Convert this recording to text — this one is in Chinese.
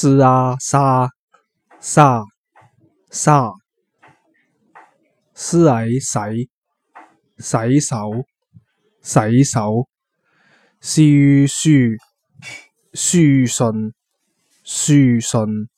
是啊沙沙沙是矮洗洗手洗手书书书信书信